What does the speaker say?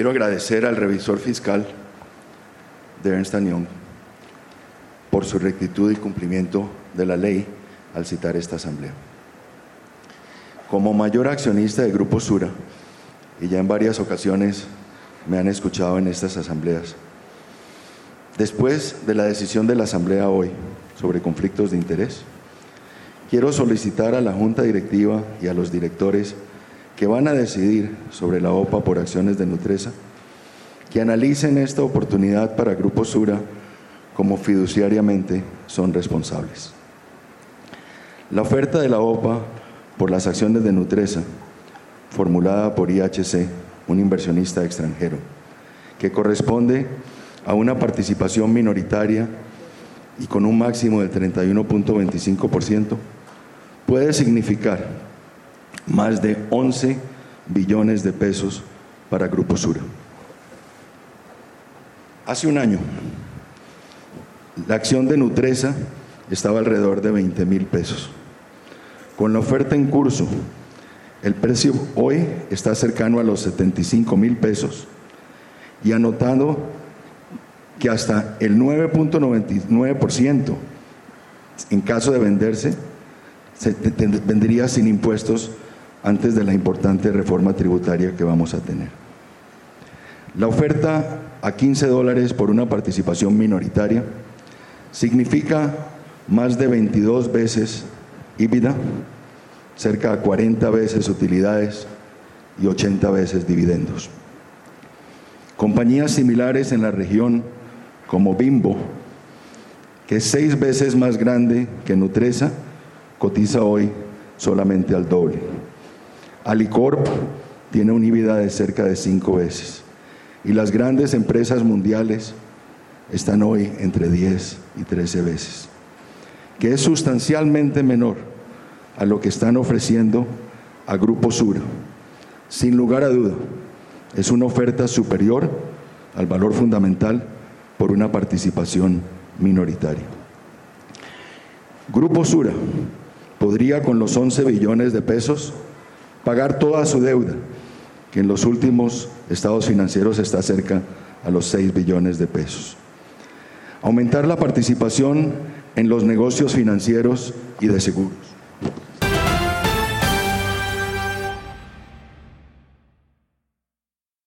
Quiero agradecer al revisor fiscal de Ernst Young por su rectitud y cumplimiento de la ley al citar esta asamblea. Como mayor accionista de Grupo Sura, y ya en varias ocasiones me han escuchado en estas asambleas, después de la decisión de la asamblea hoy sobre conflictos de interés, quiero solicitar a la Junta Directiva y a los directores que van a decidir sobre la OPA por acciones de Nutresa, que analicen esta oportunidad para Grupo Sura como fiduciariamente son responsables. La oferta de la OPA por las acciones de Nutresa, formulada por IHC, un inversionista extranjero, que corresponde a una participación minoritaria y con un máximo del 31.25%, puede significar más de 11 billones de pesos para Grupo Sura. Hace un año, la acción de Nutresa estaba alrededor de 20 mil pesos. Con la oferta en curso, el precio hoy está cercano a los 75 mil pesos y anotando que hasta el 9.99% en caso de venderse se vendería sin impuestos antes de la importante reforma tributaria que vamos a tener. La oferta a 15 dólares por una participación minoritaria significa más de 22 veces EBITDA, cerca de 40 veces utilidades y 80 veces dividendos. Compañías similares en la región como Bimbo, que es seis veces más grande que Nutresa, cotiza hoy solamente al doble. Alicorp tiene un EBITDA de cerca de cinco veces. Y las grandes empresas mundiales están hoy entre 10 y 13 veces, que es sustancialmente menor a lo que están ofreciendo a Grupo Sura. Sin lugar a duda, es una oferta superior al valor fundamental por una participación minoritaria. Grupo Sura podría con los 11 billones de pesos pagar toda su deuda, que en los últimos estados financieros está cerca a los 6 billones de pesos. Aumentar la participación en los negocios financieros y de seguros